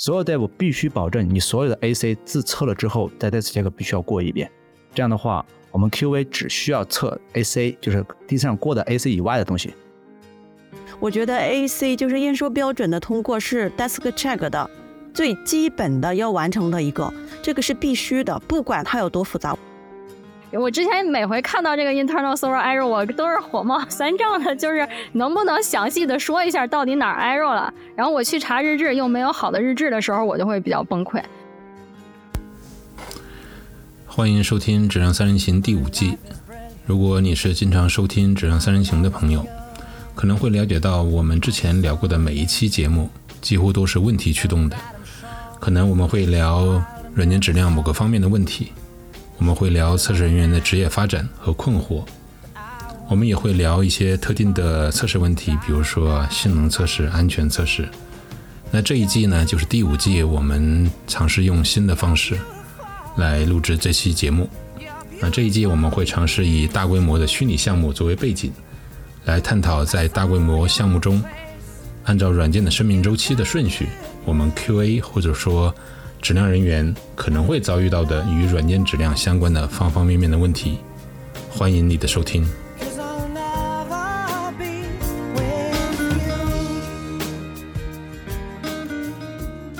所有 dev 必须保证你所有的 AC 自测了之后，在 test check 必须要过一遍。这样的话，我们 QA 只需要测 AC，就是第三过的 AC 以外的东西。我觉得 AC 就是验收标准的通过是 desk check 的最基本的要完成的一个，这个是必须的，不管它有多复杂。我之前每回看到这个 internal server error，我都是火冒三丈的，就是能不能详细的说一下到底哪儿 error 了？然后我去查日志又没有好的日志的时候，我就会比较崩溃。欢迎收听《质量三人行》第五季。如果你是经常收听《质量三人行》的朋友，可能会了解到我们之前聊过的每一期节目几乎都是问题驱动的。可能我们会聊软件质量某个方面的问题。我们会聊测试人员的职业发展和困惑，我们也会聊一些特定的测试问题，比如说性能测试、安全测试。那这一季呢，就是第五季，我们尝试用新的方式来录制这期节目。那这一季我们会尝试以大规模的虚拟项目作为背景，来探讨在大规模项目中，按照软件的生命周期的顺序，我们 QA 或者说。质量人员可能会遭遇到的与软件质量相关的方方面面的问题，欢迎你的收听。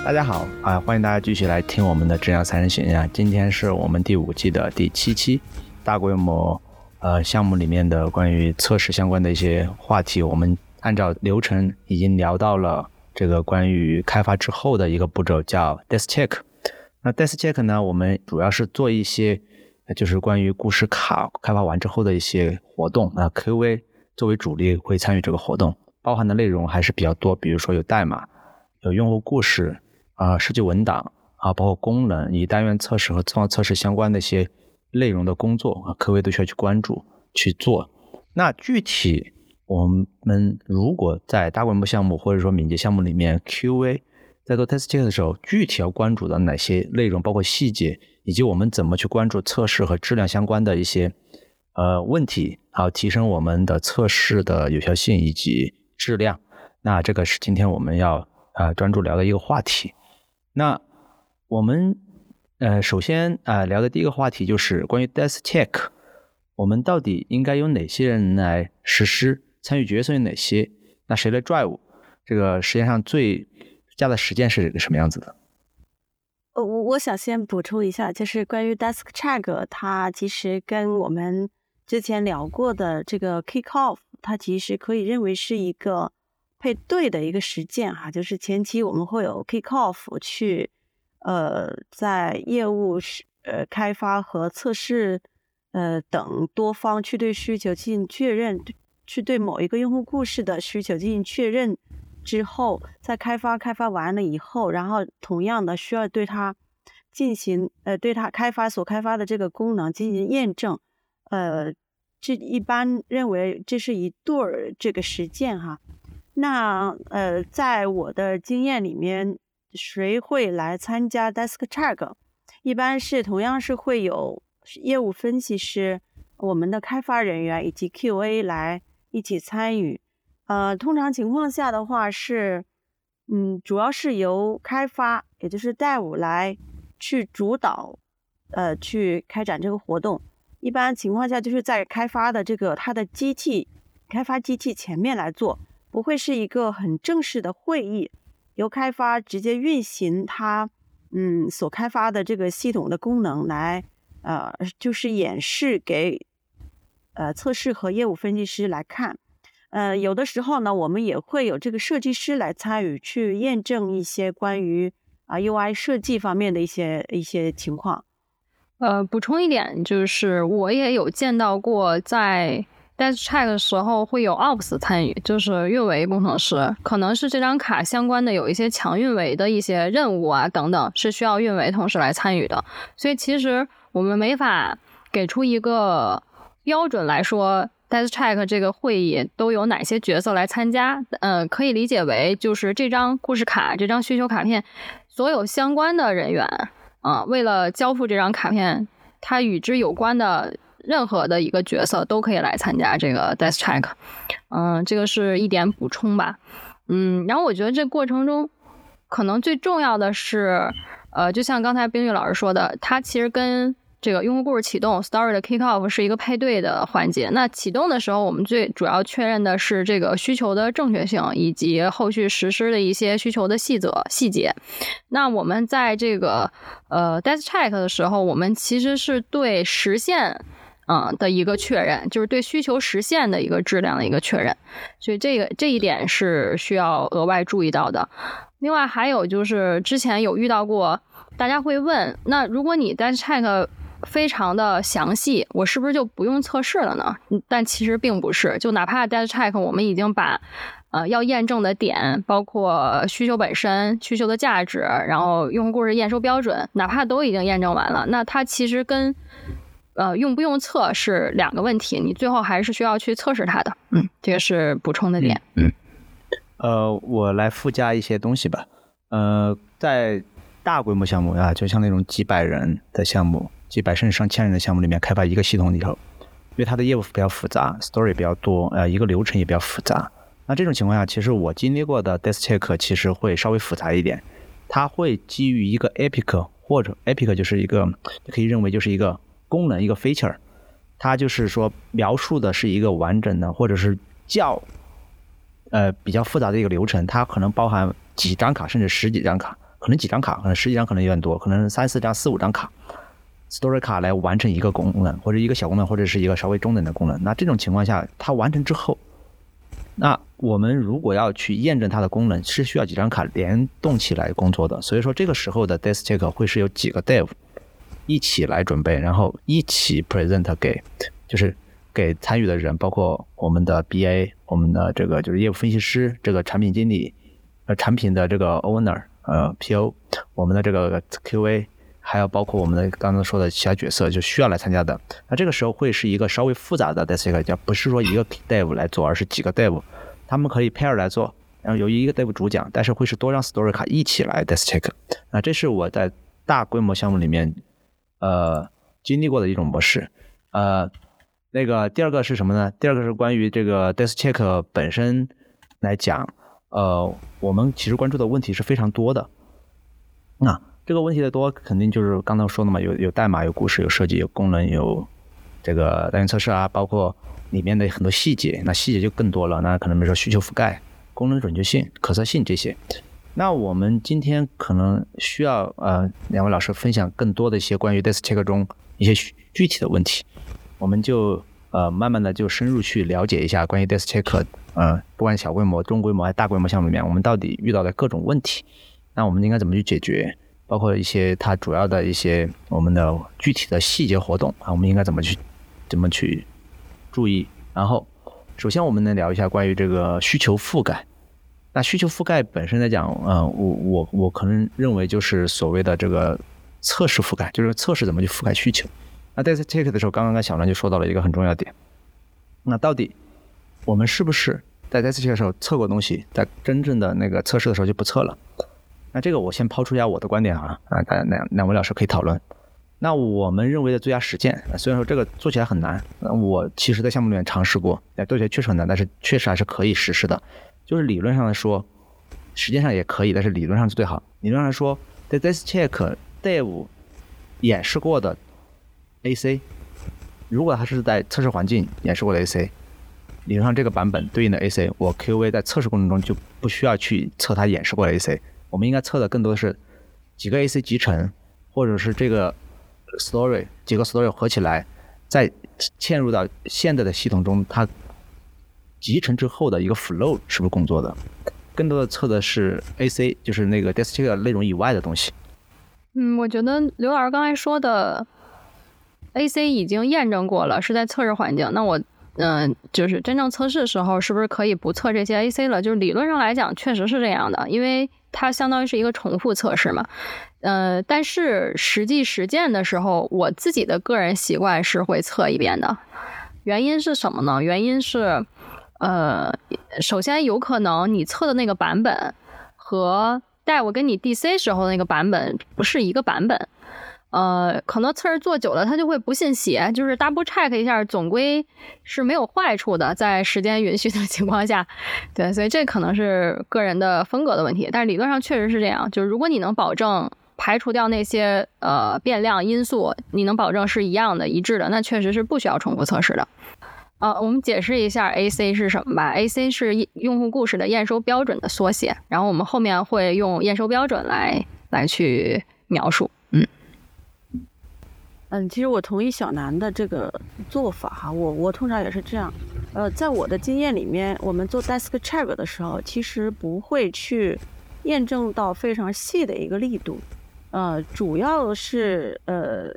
大家好啊，欢迎大家继续来听我们的质量三人行啊！今天是我们第五季的第七期，大规模呃项目里面的关于测试相关的一些话题，我们按照流程已经聊到了。这个关于开发之后的一个步骤叫 desk check。那 desk check 呢，我们主要是做一些，就是关于故事卡开发完之后的一些活动。那 QA 作为主力会参与这个活动，包含的内容还是比较多，比如说有代码、有用户故事啊、设计文档啊，包括功能以单元测试和自动测试相关的一些内容的工作啊，QA 都需要去关注去做。那具体。我们如果在大规模项目或者说敏捷项目里面，QA 在做 test check 的时候，具体要关注的哪些内容，包括细节，以及我们怎么去关注测试和质量相关的一些呃问题，好提升我们的测试的有效性以及质量。那这个是今天我们要啊专注聊的一个话题。那我们呃首先啊聊的第一个话题就是关于 test check，我们到底应该由哪些人来实施？参与角色有哪些？那谁来 drive？这个时间上最佳的实践是个什么样子的？呃，我我想先补充一下，就是关于 desk check，它其实跟我们之前聊过的这个 kick off，它其实可以认为是一个配对的一个实践哈。就是前期我们会有 kick off 去，呃，在业务是呃开发和测试呃等多方去对需求进行确认。去对某一个用户故事的需求进行确认之后，在开发开发完了以后，然后同样的需要对它进行呃对它开发所开发的这个功能进行验证，呃，这一般认为这是一对儿这个实践哈。那呃，在我的经验里面，谁会来参加 desk check？一般是同样是会有业务分析师、我们的开发人员以及 QA 来。一起参与，呃，通常情况下的话是，嗯，主要是由开发，也就是 Dev 来去主导，呃，去开展这个活动。一般情况下就是在开发的这个它的机器开发机器前面来做，不会是一个很正式的会议，由开发直接运行它，嗯，所开发的这个系统的功能来，呃，就是演示给。呃，测试和业务分析师来看，呃，有的时候呢，我们也会有这个设计师来参与，去验证一些关于啊 UI 设计方面的一些一些情况。呃，补充一点，就是我也有见到过，在 desk check 的时候会有 ops 参与，就是运维工程师，可能是这张卡相关的有一些强运维的一些任务啊等等，是需要运维同事来参与的。所以其实我们没法给出一个。标准来说，death check 这个会议都有哪些角色来参加？嗯，可以理解为就是这张故事卡、这张需求卡片，所有相关的人员啊，为了交付这张卡片，他与之有关的任何的一个角色都可以来参加这个 death check。嗯，这个是一点补充吧。嗯，然后我觉得这过程中，可能最重要的是，呃，就像刚才冰玉老师说的，它其实跟这个用户故事启动 （story 的 kick off） 是一个配对的环节。那启动的时候，我们最主要确认的是这个需求的正确性，以及后续实施的一些需求的细则细节。那我们在这个呃 death check 的时候，我们其实是对实现嗯的一个确认，就是对需求实现的一个质量的一个确认。所以这个这一点是需要额外注意到的。另外还有就是之前有遇到过，大家会问，那如果你 death check 非常的详细，我是不是就不用测试了呢？但其实并不是，就哪怕 death check 我们已经把呃要验证的点，包括需求本身、需求的价值，然后用户故事验收标准，哪怕都已经验证完了，那它其实跟呃用不用测是两个问题，你最后还是需要去测试它的。嗯，这个是补充的点。嗯，呃，我来附加一些东西吧。呃，在大规模项目啊，就像那种几百人的项目。几百甚至上千人的项目里面开发一个系统里头，因为它的业务比较复杂，story 比较多，呃，一个流程也比较复杂。那这种情况下，其实我经历过的 death check 其实会稍微复杂一点。它会基于一个 epic 或者 epic 就是一个可以认为就是一个功能一个 feature，它就是说描述的是一个完整的或者是较呃比较复杂的一个流程，它可能包含几张卡甚至十几张卡，可能几张卡，可能十几张可能有点多，可能三四张四五张卡。Story 卡来完成一个功能，或者一个小功能，或者是一个稍微中等的功能。那这种情况下，它完成之后，那我们如果要去验证它的功能，是需要几张卡联动起来工作的。所以说，这个时候的 Death Check 会是有几个 Dev 一起来准备，然后一起 Present 给，就是给参与的人，包括我们的 BA，我们的这个就是业务分析师，这个产品经理，呃，产品的这个 Owner，呃，PO，我们的这个 QA。还有包括我们的刚刚说的其他角色就需要来参加的，那这个时候会是一个稍微复杂的 dev check，不是说一个 dev 来做，而是几个 dev，他们可以 pair 来做，然后由一个 dev 主讲，但是会是多张 story 卡一起来 desk check，那这是我在大规模项目里面呃经历过的一种模式，呃，那个第二个是什么呢？第二个是关于这个 desk check 本身来讲，呃，我们其实关注的问题是非常多的，那。这个问题的多，肯定就是刚才说的嘛，有有代码、有故事、有设计、有功能、有这个单元测试啊，包括里面的很多细节，那细节就更多了。那可能比如说需求覆盖、功能准确性、可测性这些。那我们今天可能需要呃两位老师分享更多的一些关于 Desk Check 中一些具体的问题，我们就呃慢慢的就深入去了解一下关于 Desk Check，呃不管小规模、中规模还是大规模项目里面，我们到底遇到的各种问题，那我们应该怎么去解决？包括一些它主要的一些我们的具体的细节活动啊，我们应该怎么去怎么去注意？然后，首先我们能聊一下关于这个需求覆盖。那需求覆盖本身来讲，嗯，我我我可能认为就是所谓的这个测试覆盖，就是测试怎么去覆盖需求。那在 check 的时候，刚刚跟小梁就说到了一个很重要点。那到底我们是不是在 test check 的时候测过东西，在真正的那个测试的时候就不测了？那这个我先抛出一下我的观点啊，啊，大家两两位老师可以讨论。那我们认为的最佳实践，虽然说这个做起来很难，我其实在项目里面尝试过，哎，做起来确实很难，但是确实还是可以实施的。就是理论上来说，实践上也可以，但是理论上是最好。理论上来说，在 this check dev 演示过的 AC，如果它是在测试环境演示过的 AC，理论上这个版本对应的 AC，我 QA 在测试过程中就不需要去测它演示过的 AC。我们应该测的更多的是几个 AC 集成，或者是这个 story 几个 story 合起来，再嵌入到现在的系统中，它集成之后的一个 flow 是不是工作的？更多的测的是 AC，就是那个 desk 内容以外的东西。嗯，我觉得刘老师刚才说的 AC 已经验证过了，是在测试环境。那我嗯，就是真正测试的时候，是不是可以不测这些 AC 了？就是理论上来讲，确实是这样的，因为。它相当于是一个重复测试嘛，呃，但是实际实践的时候，我自己的个人习惯是会测一遍的。原因是什么呢？原因是，呃，首先有可能你测的那个版本和带我跟你 DC 时候那个版本不是一个版本，呃，可能测试做久了，他就会不信邪，就是 double check 一下，总归是没有坏处的，在时间允许的情况下，对，所以这可能是个人的风格的问题，但是理论上确实是这样，就是如果你能保证排除掉那些呃变量因素，你能保证是一样的、一致的，那确实是不需要重复测试的。呃，我们解释一下 AC 是什么吧。AC 是用户故事的验收标准的缩写，然后我们后面会用验收标准来来去描述。嗯。嗯，其实我同意小南的这个做法哈，我我通常也是这样。呃，在我的经验里面，我们做 desk check 的时候，其实不会去验证到非常细的一个力度。呃，主要是呃，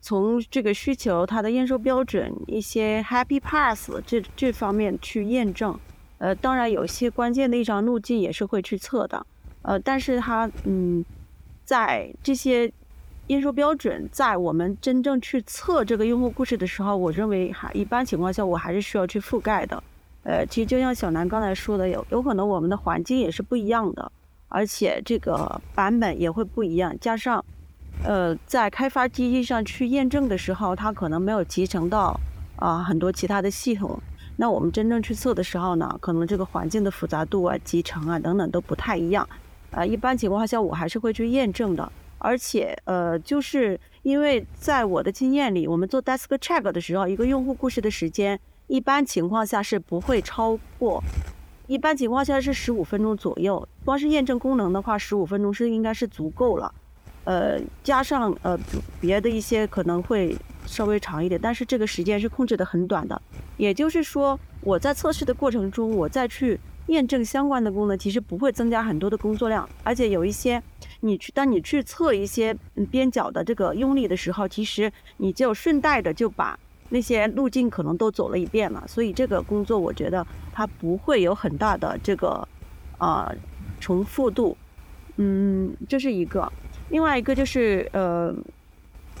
从这个需求它的验收标准一些 happy path 这这方面去验证。呃，当然有些关键的一张路径也是会去测的。呃，但是它嗯，在这些。验收标准在我们真正去测这个用户故事的时候，我认为还一般情况下我还是需要去覆盖的。呃，其实就像小南刚才说的，有有可能我们的环境也是不一样的，而且这个版本也会不一样。加上，呃，在开发机器上去验证的时候，它可能没有集成到啊很多其他的系统。那我们真正去测的时候呢，可能这个环境的复杂度啊、集成啊等等都不太一样。啊，一般情况下我还是会去验证的。而且，呃，就是因为在我的经验里，我们做 desk check 的时候，一个用户故事的时间，一般情况下是不会超过，一般情况下是十五分钟左右。光是验证功能的话，十五分钟是应该是足够了。呃，加上呃别的一些可能会稍微长一点，但是这个时间是控制的很短的。也就是说，我在测试的过程中，我再去。验证相关的功能其实不会增加很多的工作量，而且有一些，你去当你去测一些边角的这个用力的时候，其实你就顺带的就把那些路径可能都走了一遍了，所以这个工作我觉得它不会有很大的这个啊重复度，嗯，这是一个。另外一个就是呃，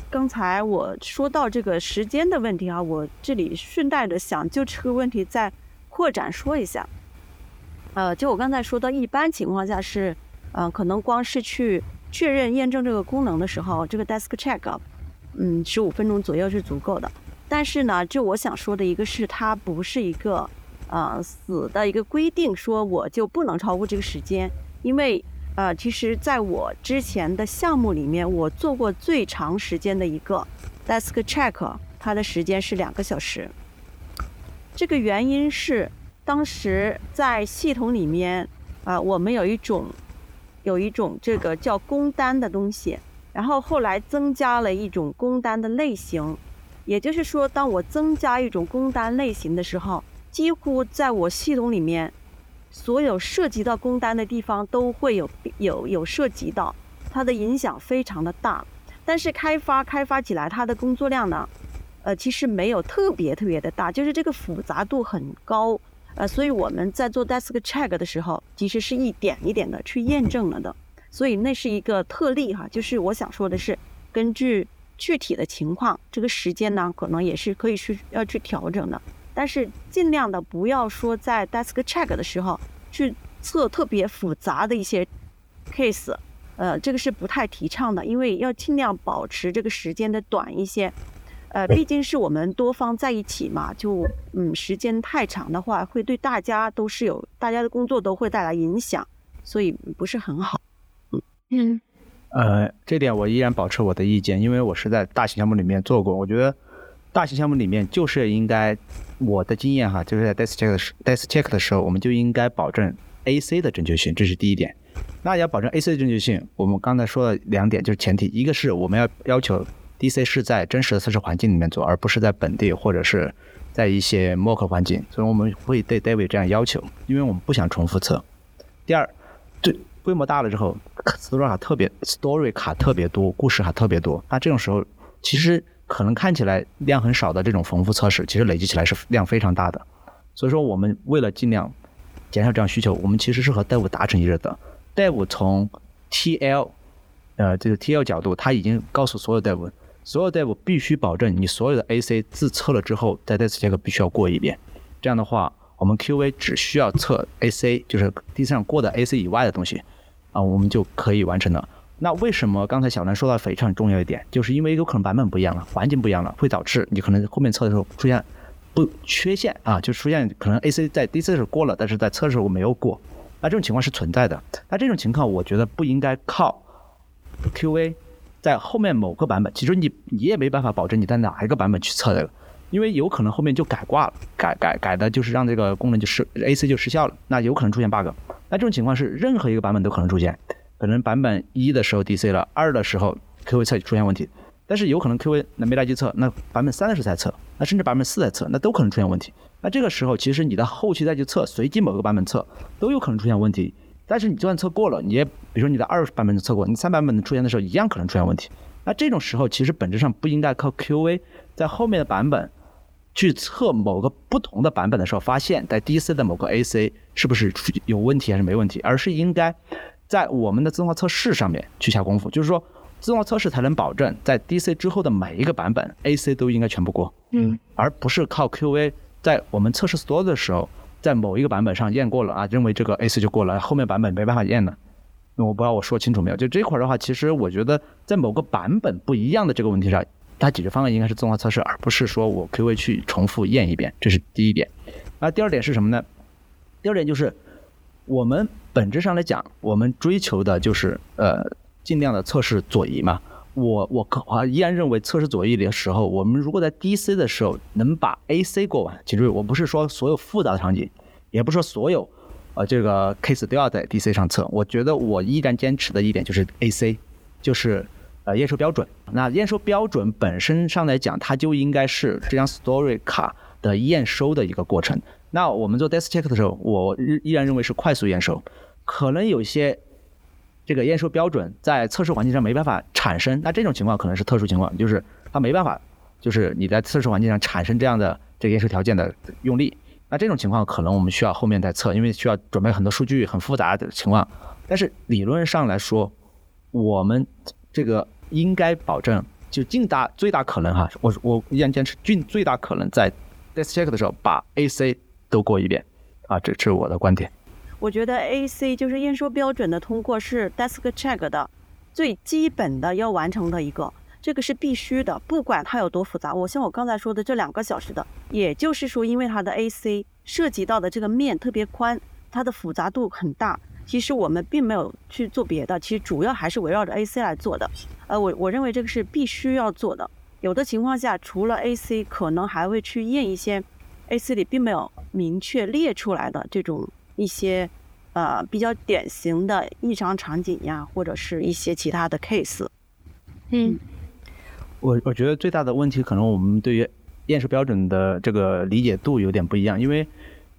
刚才我说到这个时间的问题啊，我这里顺带的想就这个问题再扩展说一下。呃，就我刚才说的，一般情况下是，嗯，可能光是去确认验证这个功能的时候，这个 desk check，嗯，十五分钟左右是足够的。但是呢，就我想说的一个是，它不是一个呃死的一个规定，说我就不能超过这个时间。因为呃，其实在我之前的项目里面，我做过最长时间的一个 desk check，它的时间是两个小时。这个原因是。当时在系统里面，啊，我们有一种，有一种这个叫工单的东西，然后后来增加了一种工单的类型，也就是说，当我增加一种工单类型的时候，几乎在我系统里面，所有涉及到工单的地方都会有有有涉及到，它的影响非常的大，但是开发开发起来它的工作量呢，呃，其实没有特别特别的大，就是这个复杂度很高。呃，所以我们在做 desk check 的时候，其实是一点一点的去验证了的，所以那是一个特例哈。就是我想说的是，根据具体的情况，这个时间呢，可能也是可以去要去调整的。但是尽量的不要说在 desk check 的时候去测特别复杂的一些 case，呃，这个是不太提倡的，因为要尽量保持这个时间的短一些。呃，毕竟是我们多方在一起嘛，就嗯，时间太长的话，会对大家都是有大家的工作都会带来影响，所以不是很好。嗯嗯，呃，这点我依然保持我的意见，因为我是在大型项目里面做过，我觉得大型项目里面就是应该我的经验哈，就是在 desk check 的时 desk check 的时候，我们就应该保证 AC 的正确性，这是第一点。那要保证 AC 的正确性，我们刚才说了两点就是前提，一个是我们要要求。DC 是在真实的测试环境里面做，而不是在本地或者是在一些 mock 环境，所以我们会对 David 这样要求，因为我们不想重复测。第二，对规模大了之后，story 卡特别 story 卡特别多，故事卡特别多，那这种时候其实可能看起来量很少的这种重复测试，其实累积起来是量非常大的。所以说，我们为了尽量减少这样需求，我们其实是和 Dev 达成一致的。Dev 从 TL 呃这个 TL 角度，他已经告诉所有 Dev。所有 dev 必须保证你所有的 AC 自测了之后，在 desk check 必须要过一遍。这样的话，我们 QA 只需要测 AC，就是地上过的 AC 以外的东西，啊，我们就可以完成了。那为什么刚才小南说到非常重要一点，就是因为有可能版本不一样了，环境不一样了，会导致你可能后面测的时候出现不缺陷啊，就出现可能 AC 在 DC 的时候过了，但是在测的时候没有过。那这种情况是存在的。那这种情况，我觉得不应该靠 QA 在后面某个版本，其实你你也没办法保证你在哪一个版本去测这个，因为有可能后面就改挂了，改改改的就是让这个功能就失 AC 就失效了，那有可能出现 bug。那这种情况是任何一个版本都可能出现。可能版本一的时候 DC 了，二的时候 QA 测出现问题，但是有可能 QA 那没来及测，那版本三的时候才测，那甚至版本四在测，那都可能出现问题。那这个时候其实你的后期再去测，随机某个版本测都有可能出现问题。但是你就算测过了，你也比如说你的二版本测过，你三版本出现的时候一样可能出现问题。那这种时候其实本质上不应该靠 QA 在后面的版本去测某个不同的版本的时候，发现在 DC 的某个 AC 是不是有问题还是没问题，而是应该。在我们的自动化测试上面去下功夫，就是说，自动化测试才能保证在 DC 之后的每一个版本 AC 都应该全部过，嗯，而不是靠 QA 在我们测试 Store 的时候，在某一个版本上验过了啊，认为这个 AC 就过了，后面版本没办法验了。那我不知道我说清楚没有？就这块的话，其实我觉得在某个版本不一样的这个问题上，它解决方案应该是自动化测试，而不是说我 QA 去重复验一遍，这是第一点。那第二点是什么呢？第二点就是我们。本质上来讲，我们追求的就是呃尽量的测试左移嘛。我我可我依然认为测试左翼的时候，我们如果在 DC 的时候能把 AC 过完，请注意，我不是说所有复杂的场景，也不是说所有呃这个 case 都要在 DC 上测。我觉得我依然坚持的一点就是 AC，就是呃验收标准。那验收标准本身上来讲，它就应该是这张 Story 卡的验收的一个过程。那我们做 Desk Check 的时候，我依然认为是快速验收。可能有些这个验收标准在测试环境上没办法产生，那这种情况可能是特殊情况，就是它没办法，就是你在测试环境上产生这样的这个验收条件的用力，那这种情况可能我们需要后面再测，因为需要准备很多数据，很复杂的情况。但是理论上来说，我们这个应该保证就尽大最大可能哈，我我依然坚持尽最大可能在 test check 的时候把 AC 都过一遍啊，这是我的观点。我觉得 AC 就是验收标准的通过是 Desk Check 的最基本的要完成的一个，这个是必须的，不管它有多复杂。我像我刚才说的这两个小时的，也就是说，因为它的 AC 涉及到的这个面特别宽，它的复杂度很大。其实我们并没有去做别的，其实主要还是围绕着 AC 来做的。呃，我我认为这个是必须要做的。有的情况下，除了 AC，可能还会去验一些 AC 里并没有明确列出来的这种。一些呃比较典型的异常场景呀，或者是一些其他的 case。嗯，我我觉得最大的问题可能我们对于验收标准的这个理解度有点不一样，因为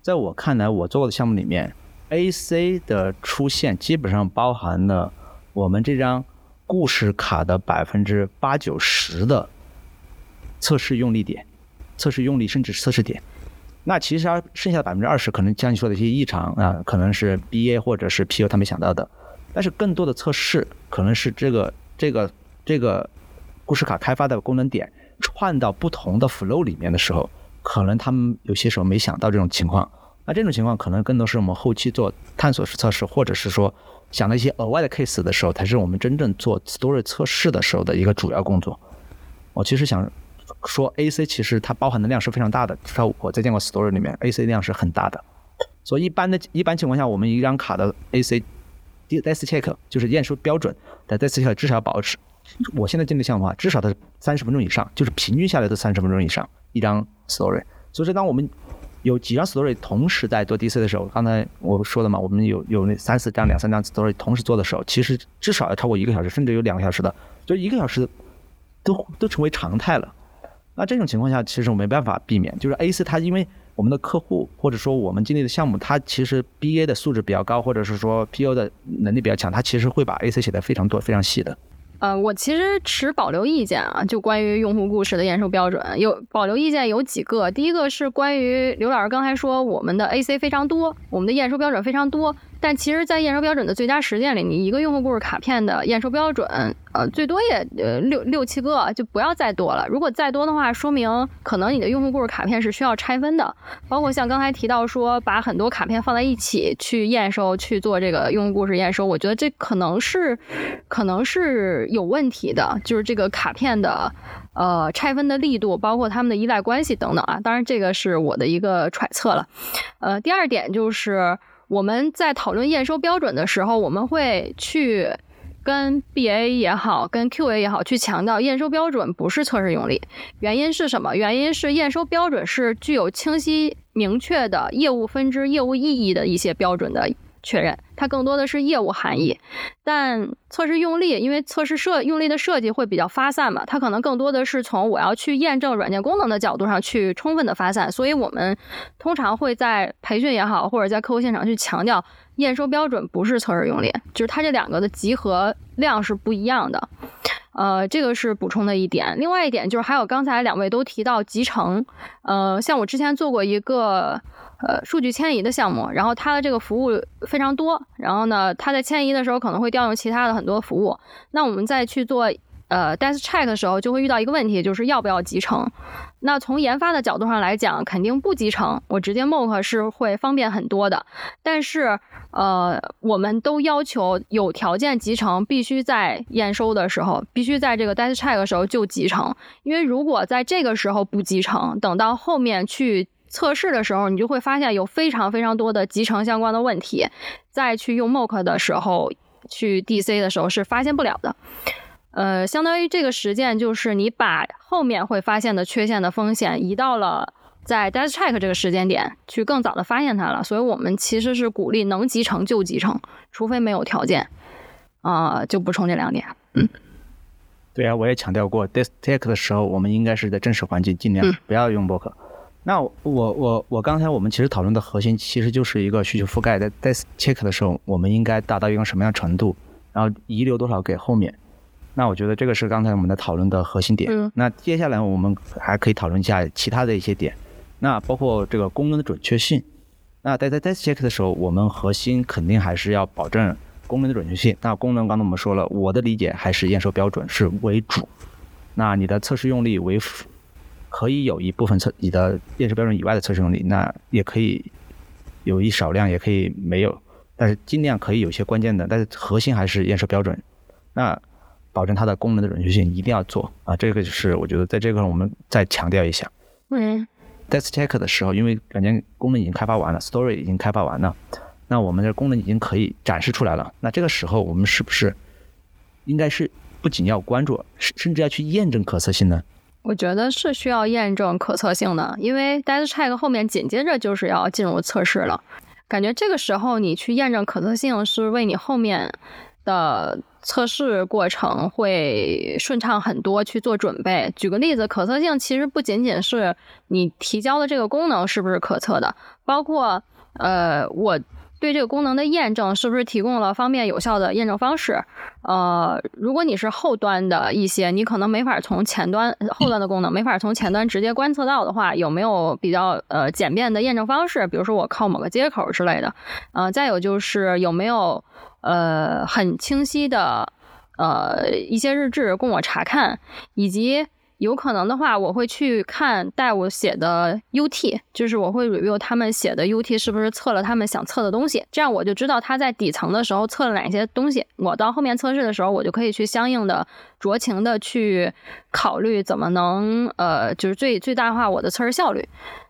在我看来，我做过的项目里面，AC 的出现基本上包含了我们这张故事卡的百分之八九十的测试用力点、测试用力甚至测试点。那其实剩下的百分之二十，可能像你说的一些异常啊，可能是 BA 或者是 P U 他没想到的。但是更多的测试可能是这个这个这个故事卡开发的功能点串到不同的 flow 里面的时候，可能他们有些时候没想到这种情况。那这种情况可能更多是我们后期做探索式测试，或者是说想到一些额外的 case 的时候，才是我们真正做 story 测试的时候的一个主要工作。我其实想。说 AC 其实它包含的量是非常大的，至少我在见过 Story 里面，AC 量是很大的。所以一般的一般情况下，我们一张卡的 AC d e s Check 就是验收标准在 Desk Check 至少要保持，我现在建的项目的话，至少的三十分钟以上，就是平均下来都三十分钟以上一张 Story。所以说，当我们有几张 Story 同时在做 DC 的时候，刚才我说的嘛，我们有有那三四张、两三张 Story 同时做的时候，其实至少要超过一个小时，甚至有两个小时的，就一个小时都都成为常态了。那这种情况下，其实我没办法避免，就是 AC 它因为我们的客户或者说我们经历的项目，它其实 BA 的素质比较高，或者是说 PO 的能力比较强，它其实会把 AC 写的非常多、非常细的。呃，我其实持保留意见啊，就关于用户故事的验收标准，有保留意见有几个。第一个是关于刘老师刚才说我们的 AC 非常多，我们的验收标准非常多，但其实，在验收标准的最佳实践里，你一个用户故事卡片的验收标准，呃，最多也呃六六七个，就不要再多了。如果再多的话，说明可能你的用户故事卡片是需要拆分的。包括像刚才提到说，把很多卡片放在一起去验收，去做这个用户故事验收，我觉得这可能是可能是有问题的，就是这个卡片的呃拆分的力度，包括他们的依赖关系等等啊。当然，这个是我的一个揣测了。呃，第二点就是我们在讨论验收标准的时候，我们会去跟 BA 也好，跟 QA 也好，去强调验收标准不是测试用例。原因是什么？原因是验收标准是具有清晰明确的业务分支、业务意义的一些标准的。确认，它更多的是业务含义，但测试用例，因为测试设用例的设计会比较发散嘛，它可能更多的是从我要去验证软件功能的角度上去充分的发散，所以我们通常会在培训也好，或者在客户现场去强调，验收标准不是测试用例，就是它这两个的集合量是不一样的。呃，这个是补充的一点。另外一点就是还有刚才两位都提到集成，呃，像我之前做过一个。呃，数据迁移的项目，然后它的这个服务非常多，然后呢，它在迁移的时候可能会调用其他的很多服务。那我们再去做呃 desk check 的时候，就会遇到一个问题，就是要不要集成。那从研发的角度上来讲，肯定不集成，我直接 mock 是会方便很多的。但是呃，我们都要求有条件集成，必须在验收的时候，必须在这个 desk check 的时候就集成，因为如果在这个时候不集成，等到后面去。测试的时候，你就会发现有非常非常多的集成相关的问题，再去用 mock 的时候，去 DC 的时候是发现不了的。呃，相当于这个实践就是你把后面会发现的缺陷的风险移到了在 desk check 这个时间点去更早的发现它了。所以我们其实是鼓励能集成就集成，除非没有条件，啊，就补充这两点。嗯，对啊，我也强调过 desk check 的时候，我们应该是在真实环境尽量不要用 mock。那我我我刚才我们其实讨论的核心其实就是一个需求覆盖，在在 check 的时候，我们应该达到一个什么样程度，然后遗留多少给后面。那我觉得这个是刚才我们的讨论的核心点。那接下来我们还可以讨论一下其他的一些点，那包括这个功能的准确性。那在在 test check 的时候，我们核心肯定还是要保证功能的准确性。那功能刚才我们说了，我的理解还是验收标准是为主，那你的测试用力为辅。可以有一部分测你的验收标准以外的测试用例，那也可以有一少量，也可以没有，但是尽量可以有些关键的，但是核心还是验收标准。那保证它的功能的准确性一定要做啊，这个就是我觉得在这个我们再强调一下。嗯，test check 的时候，因为软件功能已经开发完了，story 已经开发完了，那我们的功能已经可以展示出来了。那这个时候我们是不是应该是不仅要关注，甚至要去验证可测性呢？我觉得是需要验证可测性的，因为 desk check 后面紧接着就是要进入测试了。感觉这个时候你去验证可测性，是为你后面的测试过程会顺畅很多去做准备。举个例子，可测性其实不仅仅是你提交的这个功能是不是可测的，包括呃我。对这个功能的验证是不是提供了方便有效的验证方式？呃，如果你是后端的一些，你可能没法从前端后端的功能没法从前端直接观测到的话，有没有比较呃简便的验证方式？比如说我靠某个接口之类的。呃，再有就是有没有呃很清晰的呃一些日志供我查看，以及。有可能的话，我会去看 Dev 写的 UT，就是我会 review 他们写的 UT 是不是测了他们想测的东西，这样我就知道他在底层的时候测了哪些东西。我到后面测试的时候，我就可以去相应的酌情的去考虑怎么能呃，就是最最大化我的测试效率。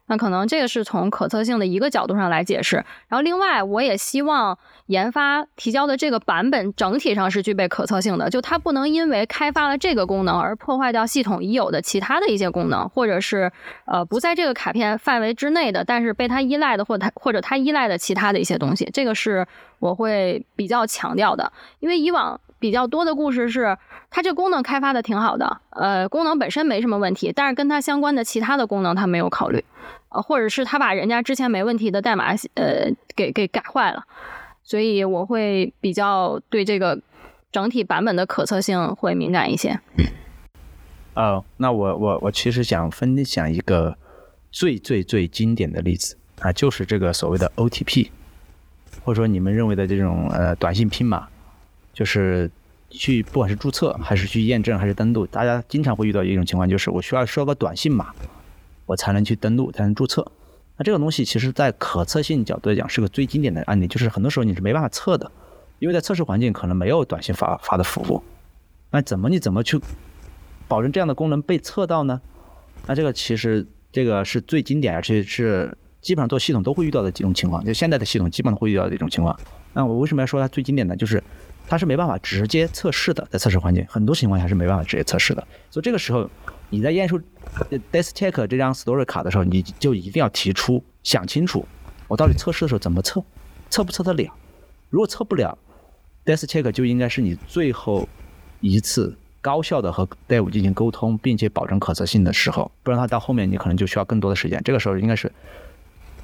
那可能这个是从可测性的一个角度上来解释，然后另外我也希望研发提交的这个版本整体上是具备可测性的，就它不能因为开发了这个功能而破坏掉系统已有的其他的一些功能，或者是呃不在这个卡片范围之内的，但是被它依赖的或它或者它依赖的其他的一些东西，这个是我会比较强调的，因为以往。比较多的故事是，它这功能开发的挺好的，呃，功能本身没什么问题，但是跟它相关的其他的功能它没有考虑，呃，或者是他把人家之前没问题的代码，呃，给给改坏了，所以我会比较对这个整体版本的可测性会敏感一些。呃，那我我我其实想分享一个最最最经典的例子啊，就是这个所谓的 OTP。或者说你们认为的这种呃短信拼码，就是去不管是注册还是去验证还是登录，大家经常会遇到一种情况，就是我需要收个短信码，我才能去登录，才能注册。那这个东西其实在可测性角度来讲是个最经典的案例，就是很多时候你是没办法测的，因为在测试环境可能没有短信发发的服务。那怎么你怎么去保证这样的功能被测到呢？那这个其实这个是最经典，而且是基本上做系统都会遇到的几种情况，就现在的系统基本上会遇到的一种情况。那我为什么要说它最经典呢？就是它是没办法直接测试的，在测试环境很多情况下是没办法直接测试的。所以这个时候你在验收 DeskCheck 这张 Story 卡的时候，你就一定要提出想清楚，我到底测试的时候怎么测，测不测得了？如果测不了，DeskCheck 就应该是你最后一次高效的和 Dev 进行沟通，并且保证可测性的时候，不然的话到后面你可能就需要更多的时间。这个时候应该是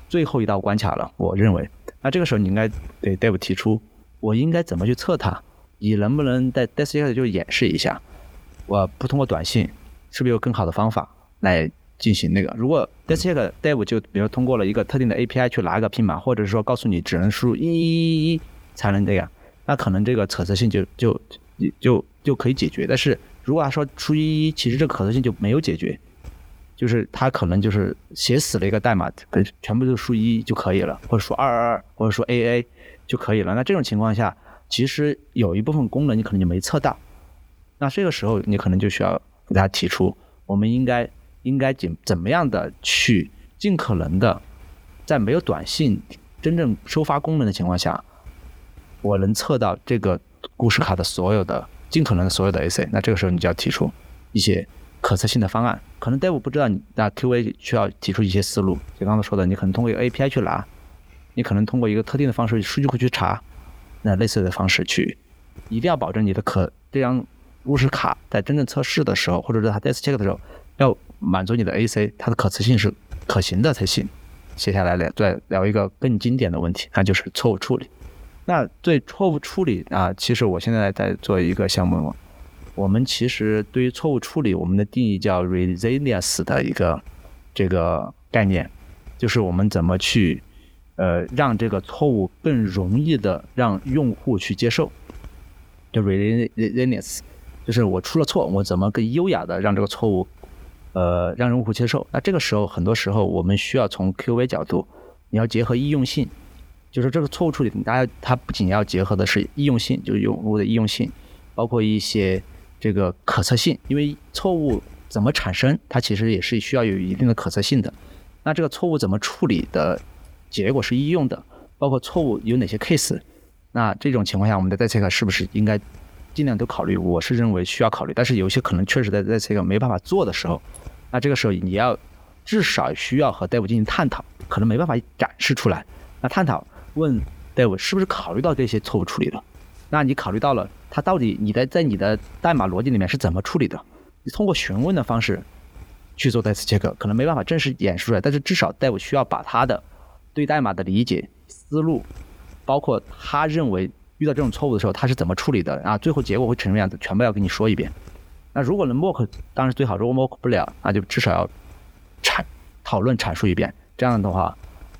最后一道关卡了，我认为。那这个时候你应该对 Dev 提出，我应该怎么去测它？你能不能在 DeskCheck 就演示一下？我不通过短信。是不是有更好的方法来进行那个？如果 DeskCheck Dev 就比如通过了一个特定的 API 去拿一个拼码，或者是说告诉你只能输入一一一一才能这样，那可能这个可测性就就就就可以解决。但是如果他说输一一，其实这个可测性就没有解决，就是他可能就是写死了一个代码，全部就输一就可以了，或者说二二二，或者说 AA 就可以了。那这种情况下，其实有一部分功能你可能就没测到，那这个时候你可能就需要。给大家提出，我们应该应该怎怎么样的去尽可能的，在没有短信真正收发功能的情况下，我能测到这个故事卡的所有的尽可能的所有的 AC。那这个时候你就要提出一些可测性的方案。可能 Dev 不知道你那 QA 需要提出一些思路。就刚才说的，你可能通过一个 API 去拿，你可能通过一个特定的方式数据库去查，那类似的方式去，一定要保证你的可这样。故事卡在真正测试的时候，或者是它 test check 的时候，要满足你的 AC，它的可测性是可行的才行。接下来聊再聊一个更经典的问题，那就是错误处理。那对错误处理啊，其实我现在在做一个项目，我们其实对于错误处理，我们的定义叫 resilience 的一个这个概念，就是我们怎么去呃让这个错误更容易的让用户去接受，叫 resilience。就是我出了错，我怎么更优雅的让这个错误，呃，让用户接受？那这个时候，很多时候我们需要从 QA 角度，你要结合易用性，就是这个错误处理，大家它不仅要结合的是易用性，就是用户的易用性，包括一些这个可测性，因为错误怎么产生，它其实也是需要有一定的可测性的。那这个错误怎么处理的结果是易用的，包括错误有哪些 case？那这种情况下，我们的 data 是不是应该？尽量都考虑，我是认为需要考虑，但是有些可能确实在在这个没办法做的时候，那这个时候你要至少需要和大夫进行探讨，可能没办法展示出来。那探讨问大夫是不是考虑到这些错误处理了？那你考虑到了，他到底你的在你的代码逻辑里面是怎么处理的？你通过询问的方式去做 test check，可能没办法正式演示出来，但是至少 Dev 需要把他的对代码的理解思路，包括他认为。遇到这种错误的时候，他是怎么处理的啊？最后结果会成什么样子？全部要跟你说一遍。那如果能 mock，当然最好；如果 mock 不了，那就至少要阐讨论阐述一遍。这样的话，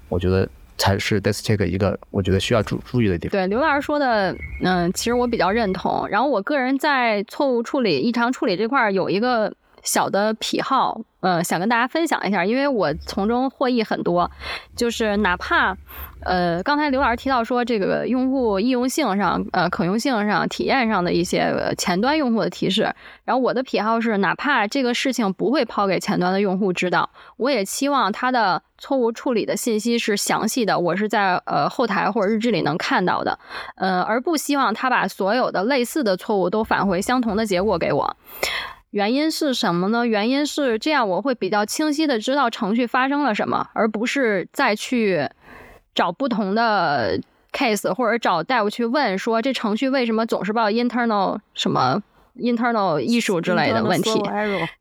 我觉得才是 desk check 一个我觉得需要注注意的地方。对刘老师说的，嗯，其实我比较认同。然后我个人在错误处理、异常处理这块有一个小的癖好，呃，想跟大家分享一下，因为我从中获益很多。就是哪怕。呃，刚才刘老师提到说，这个用户易用性上、呃可用性上、体验上的一些前端用户的提示，然后我的癖好是，哪怕这个事情不会抛给前端的用户知道，我也期望他的错误处理的信息是详细的，我是在呃后台或者日志里能看到的，呃，而不希望他把所有的类似的错误都返回相同的结果给我。原因是什么呢？原因是这样，我会比较清晰的知道程序发生了什么，而不是再去。找不同的 case，或者找大夫去问说这程序为什么总是报 internal 什么 internal 艺术之类的问题？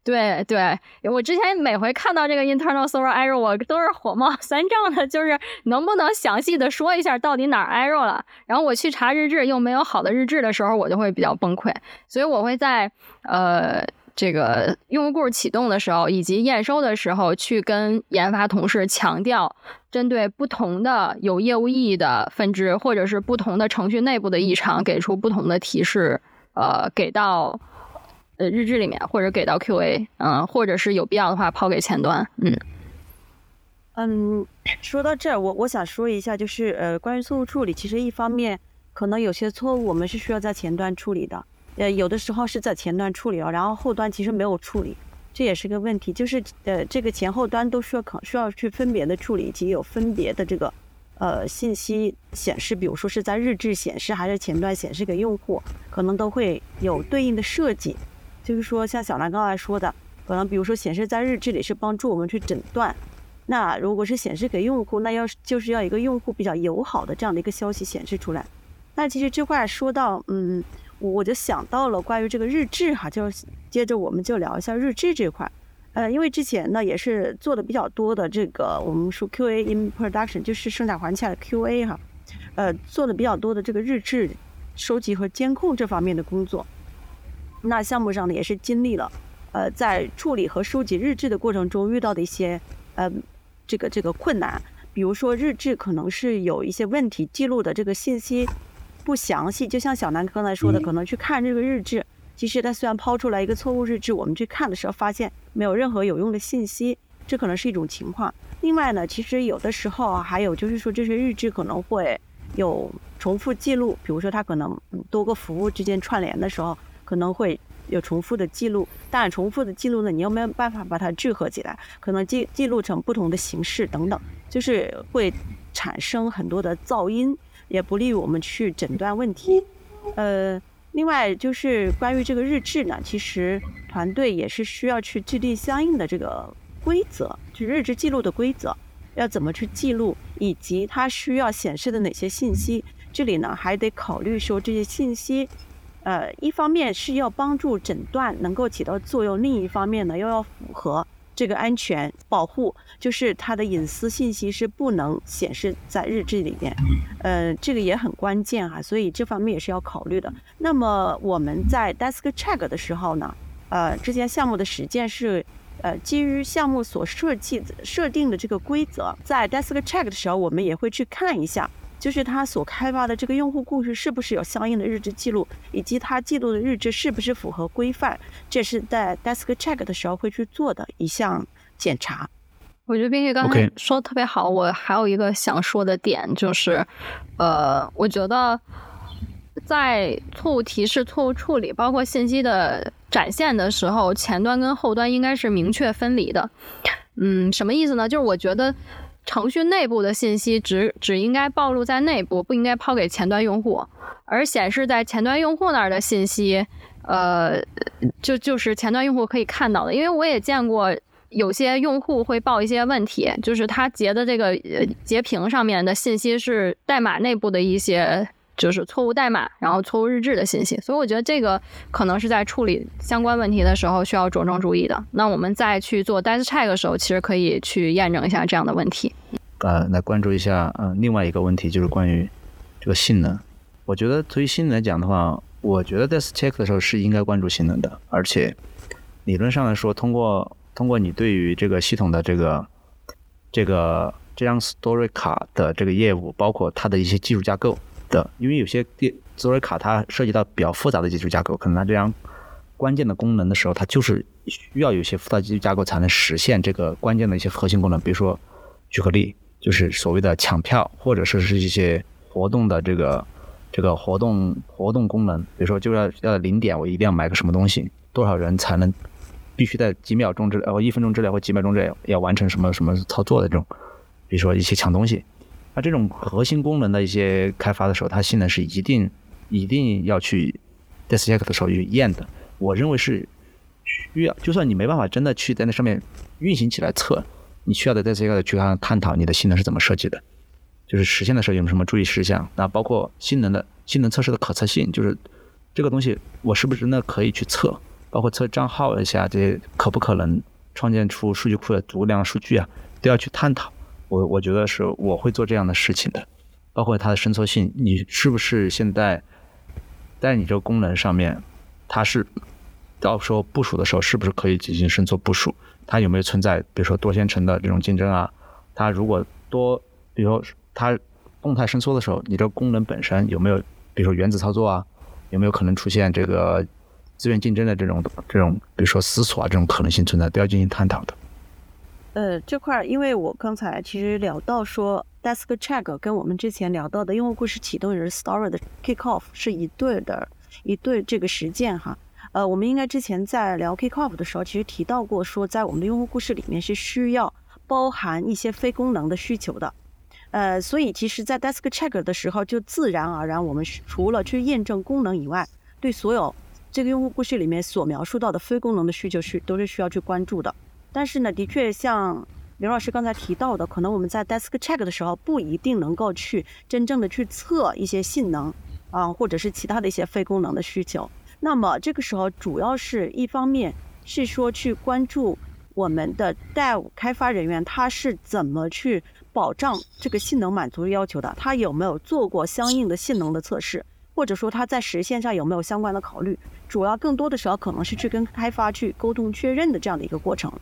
对对，我之前每回看到这个 internal server error，我都是火冒三丈的，就是能不能详细的说一下到底哪儿 error 了？然后我去查日志又没有好的日志的时候，我就会比较崩溃。所以我会在呃这个用户故事启动的时候，以及验收的时候，去跟研发同事强调，针对不同的有业务意义的分支，或者是不同的程序内部的异常，给出不同的提示，呃，给到呃日志里面，或者给到 QA，嗯，或者是有必要的话抛给前端，嗯。嗯，说到这儿，我我想说一下，就是呃，关于错误处理，其实一方面可能有些错误我们是需要在前端处理的，呃，有的时候是在前端处理了，然后后端其实没有处理，这也是个问题。就是呃，这个前后端都需要可需要去分别的处理，以及有分别的这个呃信息显示，比如说是在日志显示还是前端显示给用户，可能都会有对应的设计。就是说，像小兰刚才说的，可能比如说显示在日志里是帮助我们去诊断。那如果是显示给用户，那要就是要一个用户比较友好的这样的一个消息显示出来。那其实这块说到，嗯，我就想到了关于这个日志哈，就是接着我们就聊一下日志这块。呃，因为之前呢也是做的比较多的这个我们说 QA in production，就是生产环境的 QA 哈，呃，做的比较多的这个日志收集和监控这方面的工作。那项目上呢也是经历了，呃，在处理和收集日志的过程中遇到的一些，呃。这个这个困难，比如说日志可能是有一些问题，记录的这个信息不详细。就像小南刚才说的，可能去看这个日志，其实它虽然抛出来一个错误日志，我们去看的时候发现没有任何有用的信息，这可能是一种情况。另外呢，其实有的时候还有就是说这些日志可能会有重复记录，比如说它可能多个服务之间串联的时候可能会。有重复的记录，但重复的记录呢，你又没有办法把它聚合起来，可能记记录成不同的形式等等，就是会产生很多的噪音，也不利于我们去诊断问题。呃，另外就是关于这个日志呢，其实团队也是需要去制定相应的这个规则，就日志记录的规则，要怎么去记录，以及它需要显示的哪些信息。这里呢，还得考虑说这些信息。呃，一方面是要帮助诊断能够起到作用，另一方面呢又要符合这个安全保护，就是它的隐私信息是不能显示在日志里面，呃，这个也很关键哈，所以这方面也是要考虑的。那么我们在 desk check 的时候呢，呃，之前项目的实践是，呃，基于项目所设计设定的这个规则，在 desk check 的时候，我们也会去看一下。就是他所开发的这个用户故事是不是有相应的日志记录，以及他记录的日志是不是符合规范，这是在 desk check 的时候会去做的一项检查。我觉得冰雪刚才说的特别好，我还有一个想说的点就是，呃，我觉得在错误提示、错误处理，包括信息的展现的时候，前端跟后端应该是明确分离的。嗯，什么意思呢？就是我觉得。程序内部的信息只只应该暴露在内部，不应该抛给前端用户。而显示在前端用户那儿的信息，呃，就就是前端用户可以看到的。因为我也见过有些用户会报一些问题，就是他截的这个截屏上面的信息是代码内部的一些。就是错误代码，然后错误日志的信息，所以我觉得这个可能是在处理相关问题的时候需要着重注意的。那我们再去做 desk check 的时候，其实可以去验证一下这样的问题。呃，来关注一下，呃，另外一个问题就是关于这个性能。我觉得对于性能来讲的话，我觉得 desk check 的时候是应该关注性能的，而且理论上来说，通过通过你对于这个系统的这个这个这张 story 卡的这个业务，包括它的一些技术架构。的，因为有些电支付卡它涉及到比较复杂的技术架构，可能它这样关键的功能的时候，它就是需要有些复杂技术架构才能实现这个关键的一些核心功能。比如说，举个例，就是所谓的抢票，或者说是一些活动的这个这个活动活动功能。比如说，就要要零点，我一定要买个什么东西，多少人才能必须在几秒钟之内，呃，一分钟之内或几秒钟之内要完成什么什么操作的这种，比如说一些抢东西。那这种核心功能的一些开发的时候，它性能是一定一定要去 d e s check 的时候去验的。我认为是需要，就算你没办法真的去在那上面运行起来测，你需要在 desk check 去看探讨你的性能是怎么设计的，就是实现的时候有什么注意事项。那包括性能的性能测试的可测性，就是这个东西我是不是真的可以去测？包括测账号一下这些可不可能创建出数据库的足量数据啊，都要去探讨。我我觉得是我会做这样的事情的，包括它的伸缩性，你是不是现在在你这个功能上面，它是到时候部署的时候是不是可以进行伸缩部署？它有没有存在比如说多线程的这种竞争啊？它如果多，比如说它动态伸缩的时候，你这个功能本身有没有，比如说原子操作啊，有没有可能出现这个资源竞争的这种这种，比如说死锁啊这种可能性存在，都要进行探讨的。呃，这块儿因为我刚才其实聊到说，desk check 跟我们之前聊到的用户故事启动人 story 的 kick off 是一对的，一对这个实践哈。呃，我们应该之前在聊 kick off 的时候，其实提到过说，在我们的用户故事里面是需要包含一些非功能的需求的。呃，所以其实，在 desk check 的时候，就自然而然我们除了去验证功能以外，对所有这个用户故事里面所描述到的非功能的需求是都是需要去关注的。但是呢，的确像刘老师刚才提到的，可能我们在 desk check 的时候不一定能够去真正的去测一些性能啊，或者是其他的一些非功能的需求。那么这个时候，主要是一方面是说去关注我们的 dev 开发人员他是怎么去保障这个性能满足要求的，他有没有做过相应的性能的测试，或者说他在实现上有没有相关的考虑。主要更多的时候可能是去跟开发去沟通确认的这样的一个过程。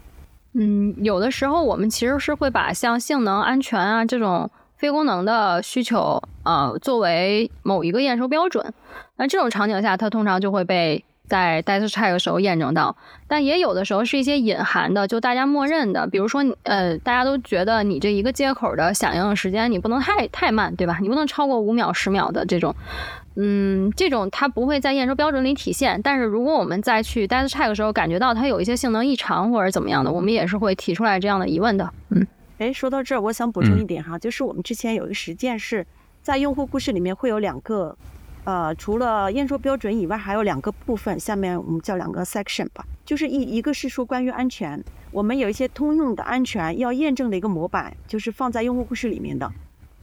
嗯，有的时候我们其实是会把像性能、安全啊这种非功能的需求，呃，作为某一个验收标准。那这种场景下，它通常就会被在 desk check 的时候验证到。但也有的时候是一些隐含的，就大家默认的，比如说，呃，大家都觉得你这一个接口的响应时间你不能太太慢，对吧？你不能超过五秒、十秒的这种。嗯，这种它不会在验收标准里体现，但是如果我们再去 desk check 的时候感觉到它有一些性能异常或者怎么样的，我们也是会提出来这样的疑问的。嗯，哎，说到这儿，我想补充一点哈，就是我们之前有一个实践是在用户故事里面会有两个，呃，除了验收标准以外，还有两个部分，下面我们叫两个 section 吧，就是一一个是说关于安全，我们有一些通用的安全要验证的一个模板，就是放在用户故事里面的。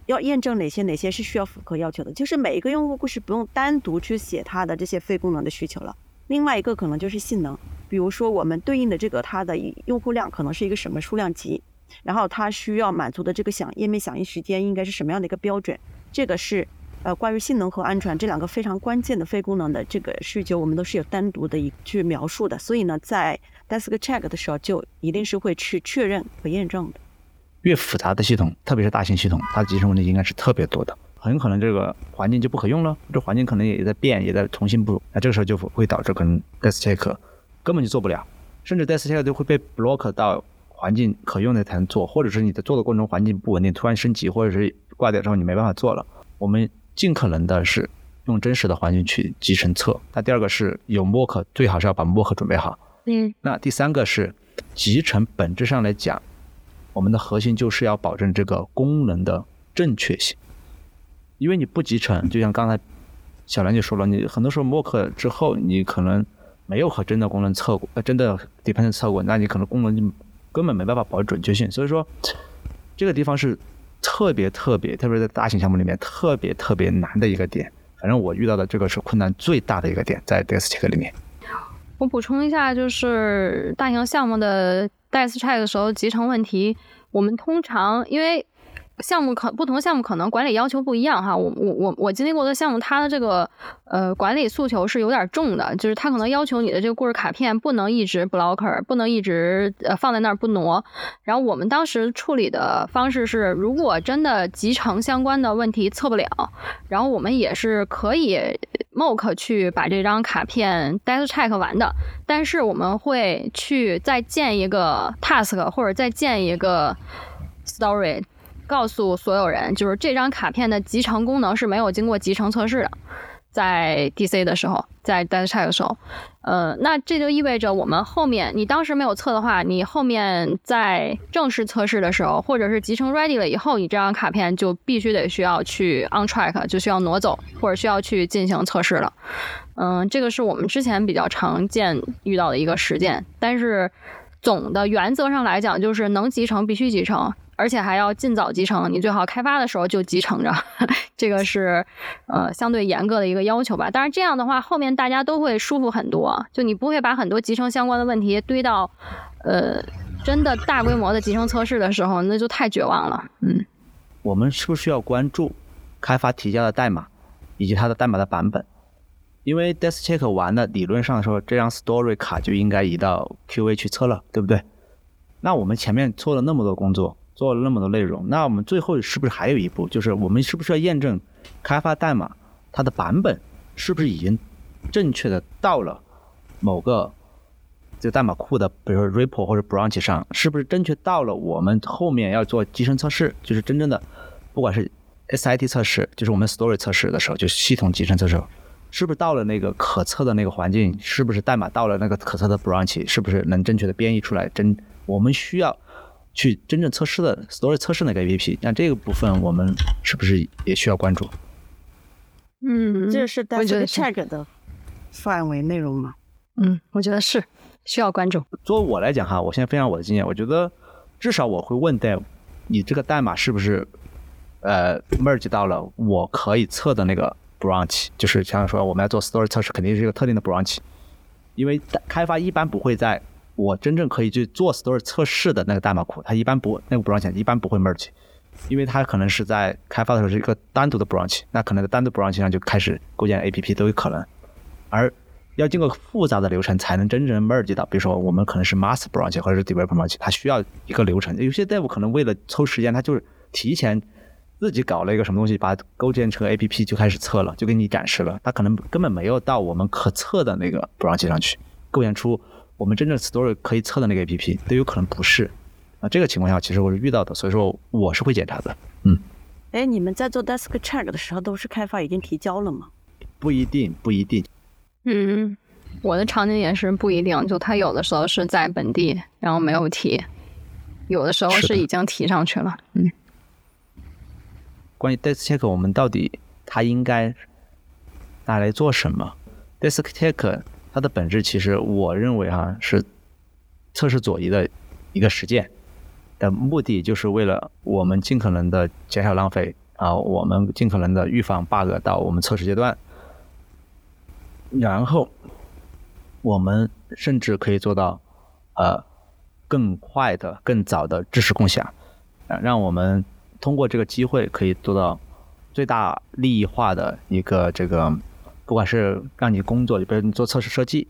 要验证哪些哪些是需要符合要求的，就是每一个用户故事不用单独去写它的这些非功能的需求了。另外一个可能就是性能，比如说我们对应的这个它的用户量可能是一个什么数量级，然后它需要满足的这个响页面响应时间应该是什么样的一个标准，这个是呃关于性能和安全这两个非常关键的非功能的这个需求，我们都是有单独的一句描述的。所以呢，在 desk check 的时候就一定是会去确认和验证的。越复杂的系统，特别是大型系统，它的集成问题应该是特别多的，很可能这个环境就不可用了，这环境可能也在变，也在重新部署，那这个时候就会导致可能 desk check 根本就做不了，甚至 desk check 都会被 block 到环境可用的才能做，或者是你在做的过程中环境不稳定，突然升级或者是挂掉之后你没办法做了。我们尽可能的是用真实的环境去集成测。那第二个是有 mock，最好是要把 mock 准备好。嗯。那第三个是集成，本质上来讲。我们的核心就是要保证这个功能的正确性，因为你不集成，就像刚才小兰就说了，你很多时候 mock 之后，你可能没有和真的功能测过，呃，真的 dependent 测过，那你可能功能就根本没办法保证准确性。所以说，这个地方是特别特别，特别在大型项目里面特别特别难的一个点。反正我遇到的这个是困难最大的一个点，在 desk check 里面。我补充一下，就是大型项目的。desk check 的时候集成问题，我们通常因为项目可不同项目可能管理要求不一样哈。我我我我经历过的项目，它的这个呃管理诉求是有点重的，就是它可能要求你的这个故事卡片不能一直 blocker，不能一直呃放在那儿不挪。然后我们当时处理的方式是，如果真的集成相关的问题测不了，然后我们也是可以 mock 去把这张卡片 desk check 完的。但是我们会去再建一个 task，或者再建一个 story，告诉所有人，就是这张卡片的集成功能是没有经过集成测试的，在 DC 的时候，在 desk check 的时候，呃，那这就意味着我们后面你当时没有测的话，你后面在正式测试的时候，或者是集成 ready 了以后，你这张卡片就必须得需要去 on track，就需要挪走，或者需要去进行测试了。嗯，这个是我们之前比较常见遇到的一个实践，但是总的原则上来讲，就是能集成必须集成，而且还要尽早集成。你最好开发的时候就集成着，这个是呃相对严格的一个要求吧。但是这样的话，后面大家都会舒服很多，就你不会把很多集成相关的问题堆到呃真的大规模的集成测试的时候，那就太绝望了。嗯，我们是不是要关注开发提交的代码以及它的代码的版本？因为 desk check 完了，理论上说这张 story 卡就应该移到 QA 去测了，对不对？那我们前面做了那么多工作，做了那么多内容，那我们最后是不是还有一步，就是我们是不是要验证开发代码它的版本是不是已经正确的到了某个这个代码库的，比如说 repo 或者 branch 上，是不是正确到了我们后面要做集成测试，就是真正的不管是 SIT 测试，就是我们 story 测试的时候，就是系统集成测试，是不是到了那个可测的那个环境，是不是代码到了那个可测的 branch，是不是能正确的编译出来真。我们需要去真正测试的 story 测试那个 APP，那这个部分我们是不是也需要关注？嗯，这是 d 觉 a 得 check 的范围内容吗？嗯，我觉得是需要关注。作为我来讲哈，我现在分享我的经验，我觉得至少我会问 Dev，你这个代码是不是呃 merge 到了我可以测的那个 branch？就是像说我们要做 story 测试，肯定是一个特定的 branch，因为开发一般不会在。我真正可以去做 store 测试的那个代码库，它一般不那个 branch 一般不会 merge，因为它可能是在开发的时候是一个单独的 branch，那可能在单独 branch 上就开始构建 APP 都有可能，而要经过复杂的流程才能真正 merge 到，比如说我们可能是 master branch 或者是 developer branch，它需要一个流程。有些 dev 可能为了抽时间，他就是提前自己搞了一个什么东西，把它构建成 APP 就开始测了，就给你展示了，他可能根本没有到我们可测的那个 branch 上去构建出。我们真正 story 可以测的那个 A P P 都有可能不是，啊，这个情况下其实我是遇到的，所以说我是会检查的，嗯。哎，你们在做 desk check 的时候，都是开发已经提交了吗？不一定，不一定。嗯，我的场景也是不一定，就他有的时候是在本地，然后没有提，有的时候是已经提上去了。嗯。关于 desk check，我们到底它应该拿来做什么？desk check。它的本质其实，我认为哈是测试左移的一个实践的目的，就是为了我们尽可能的减少浪费啊，我们尽可能的预防 bug 到我们测试阶段，然后我们甚至可以做到呃更快的、更早的知识共享，啊，让我们通过这个机会可以做到最大利益化的一个这个。不管是让你工作，比如你做测试设计、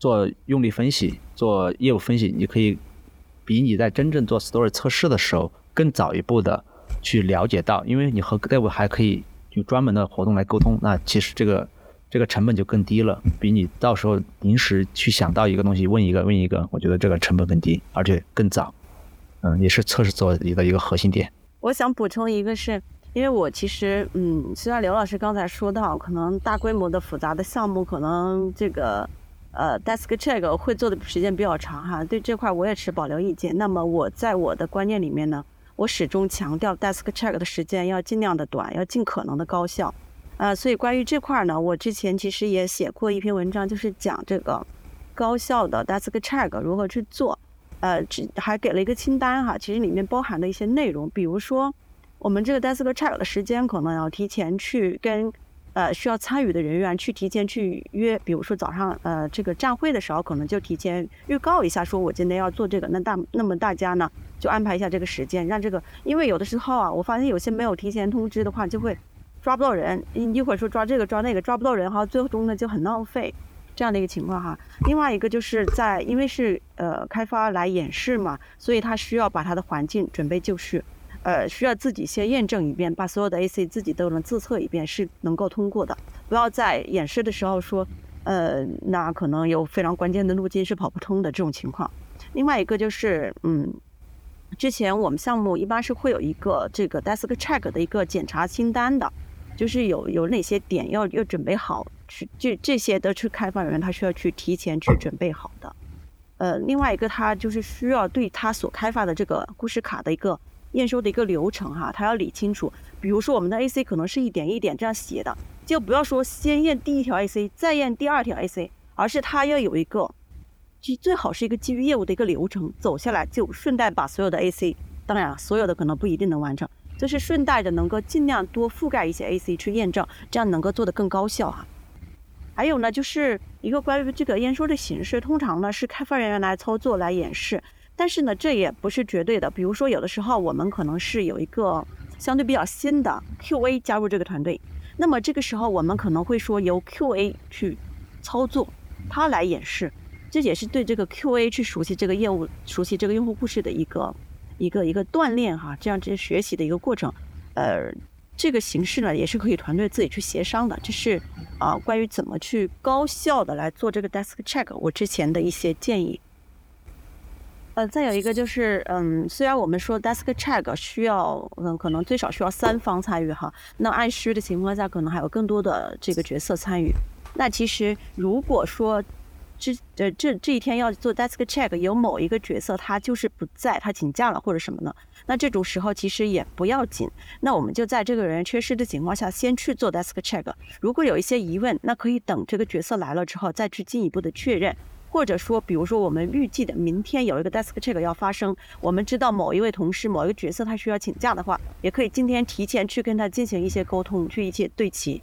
做用力分析、做业务分析，你可以比你在真正做 story 测试的时候更早一步的去了解到，因为你和业务还可以有专门的活动来沟通，那其实这个这个成本就更低了，比你到时候临时去想到一个东西问一个问一个，我觉得这个成本更低，而且更早，嗯，也是测试做的一个核心点。我想补充一个是。因为我其实，嗯，虽然刘老师刚才说到，可能大规模的复杂的项目，可能这个，呃，desk check 会做的时间比较长哈，对这块我也持保留意见。那么我在我的观念里面呢，我始终强调 desk check 的时间要尽量的短，要尽可能的高效。呃，所以关于这块呢，我之前其实也写过一篇文章，就是讲这个高效的 desk check 如何去做，呃，只还给了一个清单哈，其实里面包含的一些内容，比如说。我们这个 desk check 的时间可能要提前去跟呃需要参与的人员去提前去约，比如说早上呃这个站会的时候，可能就提前预告一下，说我今天要做这个，那大那么大家呢就安排一下这个时间，让这个，因为有的时候啊，我发现有些没有提前通知的话，就会抓不到人，一一会儿说抓这个抓那个抓不到人哈，最终呢就很浪费这样的一个情况哈。另外一个就是在因为是呃开发来演示嘛，所以他需要把他的环境准备就绪。呃，需要自己先验证一遍，把所有的 AC 自己都能自测一遍，是能够通过的。不要在演示的时候说，呃，那可能有非常关键的路径是跑不通的这种情况。另外一个就是，嗯，之前我们项目一般是会有一个这个 desk check 的一个检查清单的，就是有有哪些点要要准备好，去这这些的是开发人员他需要去提前去准备好的。呃，另外一个他就是需要对他所开发的这个故事卡的一个。验收的一个流程哈，他要理清楚。比如说我们的 AC 可能是一点一点这样写的，就不要说先验第一条 AC，再验第二条 AC，而是它要有一个，基最好是一个基于业务的一个流程走下来，就顺带把所有的 AC，当然，所有的可能不一定能完成，就是顺带着能够尽量多覆盖一些 AC 去验证，这样能够做得更高效哈。还有呢，就是一个关于这个验收的形式，通常呢是开发人员来操作来演示。但是呢，这也不是绝对的。比如说，有的时候我们可能是有一个相对比较新的 QA 加入这个团队，那么这个时候我们可能会说由 QA 去操作，它来演示，这也是对这个 QA 去熟悉这个业务、熟悉这个用户故事的一个一个一个锻炼哈，这样这些学习的一个过程。呃，这个形式呢也是可以团队自己去协商的。这是啊，关于怎么去高效的来做这个 desk check，我之前的一些建议。呃，再有一个就是，嗯，虽然我们说 desk check 需要，嗯，可能最少需要三方参与哈，那按需的情况下，可能还有更多的这个角色参与。那其实如果说这呃这这一天要做 desk check，有某一个角色他就是不在，他请假了或者什么呢？那这种时候其实也不要紧，那我们就在这个人缺失的情况下，先去做 desk check。如果有一些疑问，那可以等这个角色来了之后再去进一步的确认。或者说，比如说我们预计的明天有一个 desk check 要发生，我们知道某一位同事、某一个角色他需要请假的话，也可以今天提前去跟他进行一些沟通，去一些对齐。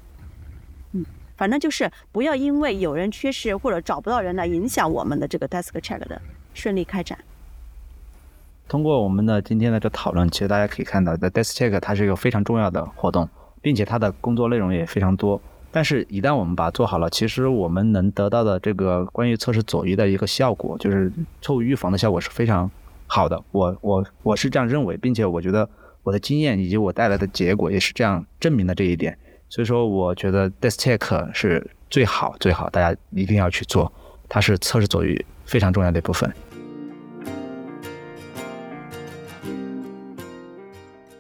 嗯，反正就是不要因为有人缺失或者找不到人来影响我们的这个 desk check 的顺利开展。通过我们的今天的这讨论，其实大家可以看到在 desk check 它是一个非常重要的活动，并且它的工作内容也非常多。但是，一旦我们把它做好了，其实我们能得到的这个关于测试左移的一个效果，就是错误预防的效果是非常好的。我我我是这样认为，并且我觉得我的经验以及我带来的结果也是这样证明的这一点。所以说，我觉得 desk check 是最好最好，大家一定要去做，它是测试左移非常重要的一部分。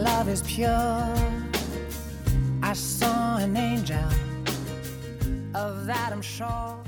Love is pure. I saw an angel, of that I'm sure.